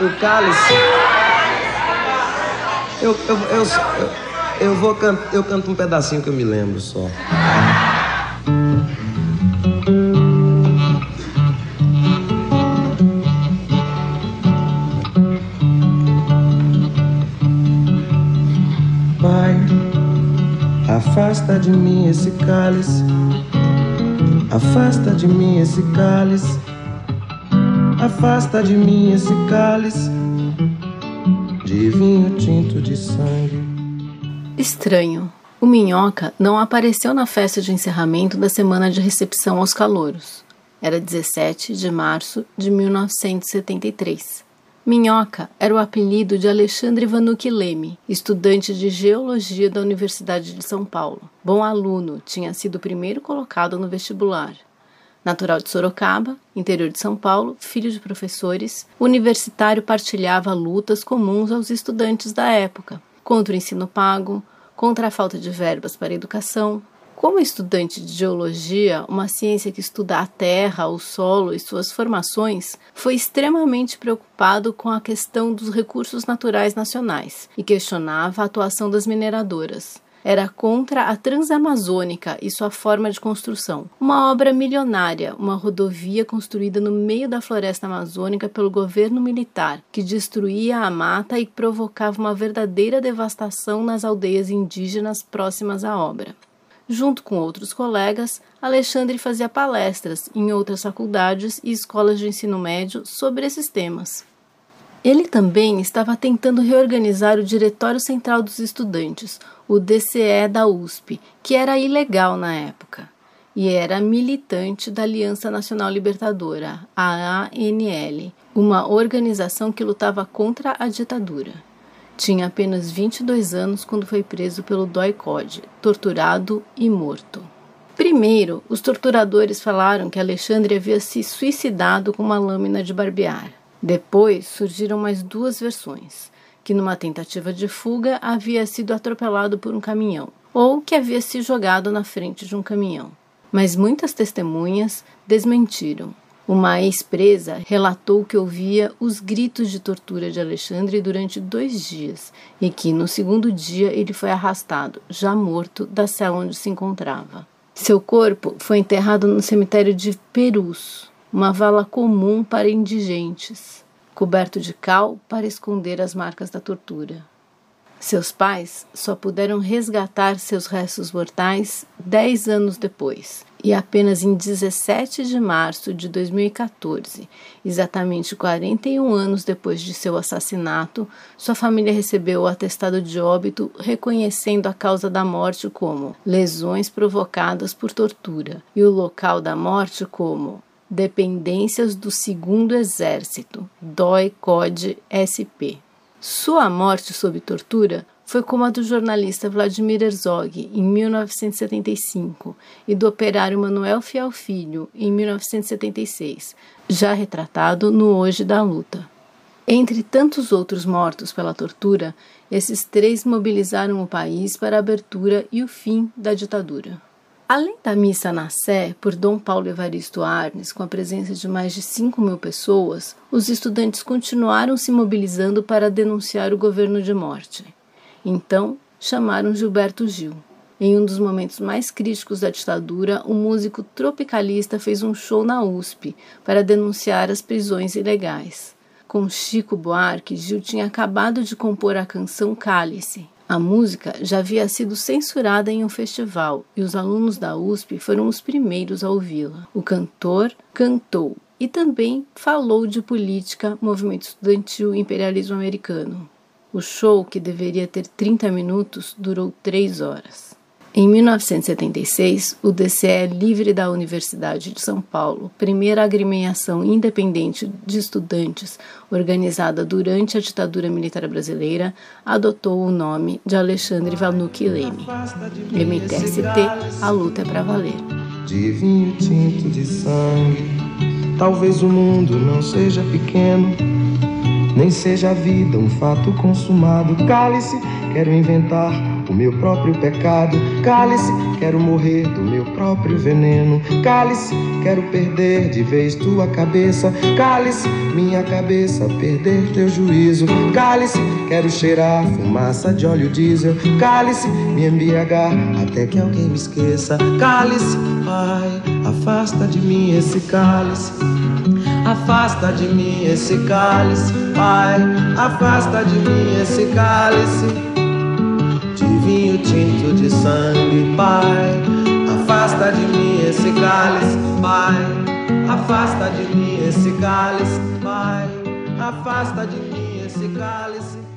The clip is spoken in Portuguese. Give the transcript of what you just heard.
o cálice. Eu, eu, eu, eu, vou can, eu canto um pedacinho que eu me lembro só. Pai, afasta de mim esse cálice. Afasta de mim esse cálice. Afasta de mim esse cálice de vinho tinto de sangue. Estranho. O Minhoca não apareceu na festa de encerramento da semana de recepção aos calouros. Era 17 de março de 1973. Minhoca era o apelido de Alexandre Vanucci Leme, estudante de geologia da Universidade de São Paulo. Bom aluno, tinha sido o primeiro colocado no vestibular. Natural de Sorocaba, interior de São Paulo, filho de professores, universitário partilhava lutas comuns aos estudantes da época, contra o ensino pago, contra a falta de verbas para a educação. Como estudante de geologia, uma ciência que estuda a terra, o solo e suas formações, foi extremamente preocupado com a questão dos recursos naturais nacionais e questionava a atuação das mineradoras era contra a Transamazônica e sua forma de construção. Uma obra milionária, uma rodovia construída no meio da floresta amazônica pelo governo militar, que destruía a mata e provocava uma verdadeira devastação nas aldeias indígenas próximas à obra. Junto com outros colegas, Alexandre fazia palestras em outras faculdades e escolas de ensino médio sobre esses temas. Ele também estava tentando reorganizar o Diretório Central dos Estudantes, o DCE da USP, que era ilegal na época, e era militante da Aliança Nacional Libertadora, a ANL, uma organização que lutava contra a ditadura. Tinha apenas 22 anos quando foi preso pelo DOI-CODE, torturado e morto. Primeiro, os torturadores falaram que Alexandre havia se suicidado com uma lâmina de barbear. Depois surgiram mais duas versões: que numa tentativa de fuga havia sido atropelado por um caminhão, ou que havia se jogado na frente de um caminhão. Mas muitas testemunhas desmentiram. Uma ex-presa relatou que ouvia os gritos de tortura de Alexandre durante dois dias e que, no segundo dia, ele foi arrastado, já morto, da cela onde se encontrava. Seu corpo foi enterrado no cemitério de Perus, uma vala comum para indigentes, coberto de cal para esconder as marcas da tortura. Seus pais só puderam resgatar seus restos mortais dez anos depois, e apenas em 17 de março de 2014, exatamente 41 anos depois de seu assassinato, sua família recebeu o atestado de óbito reconhecendo a causa da morte como lesões provocadas por tortura e o local da morte como dependências do Segundo Exército, DOI-CODE SP. Sua morte sob tortura foi como a do jornalista Vladimir Herzog em 1975 e do operário Manuel Fiel Filho em 1976, já retratado no Hoje da Luta. Entre tantos outros mortos pela tortura, esses três mobilizaram o país para a abertura e o fim da ditadura. Além da missa na Sé, por Dom Paulo Evaristo Arnes, com a presença de mais de 5 mil pessoas, os estudantes continuaram se mobilizando para denunciar o governo de morte. Então, chamaram Gilberto Gil. Em um dos momentos mais críticos da ditadura, o músico tropicalista fez um show na USP para denunciar as prisões ilegais. Com Chico Buarque, Gil tinha acabado de compor a canção Cálice, a música já havia sido censurada em um festival e os alunos da USP foram os primeiros a ouvi-la. O cantor cantou e também falou de política, movimento estudantil e imperialismo americano. O show, que deveria ter 30 minutos, durou 3 horas. Em 1976, o DCE Livre da Universidade de São Paulo, primeira agremiação independente de estudantes organizada durante a ditadura militar brasileira, adotou o nome de Alexandre Vanucci Leme. MTST, a luta é para valer. De vinho tinto de sangue, talvez o mundo não seja pequeno, nem seja a vida um fato consumado. Cale-se, quero inventar o meu próprio pecado Cálice, quero morrer do meu próprio veneno. Cálice, quero perder de vez tua cabeça. Cálice, minha cabeça, perder teu juízo. Cálice, quero cheirar fumaça de óleo diesel. Cálice, me embriagar até que alguém me esqueça. Cálice, pai, afasta de mim esse cálice. Afasta de mim esse cálice, pai. Afasta de mim esse cálice vinho tinto de sangue, pai. Afasta de mim esse cálice, pai. Afasta de mim esse cálice, pai. Afasta de mim esse cálice.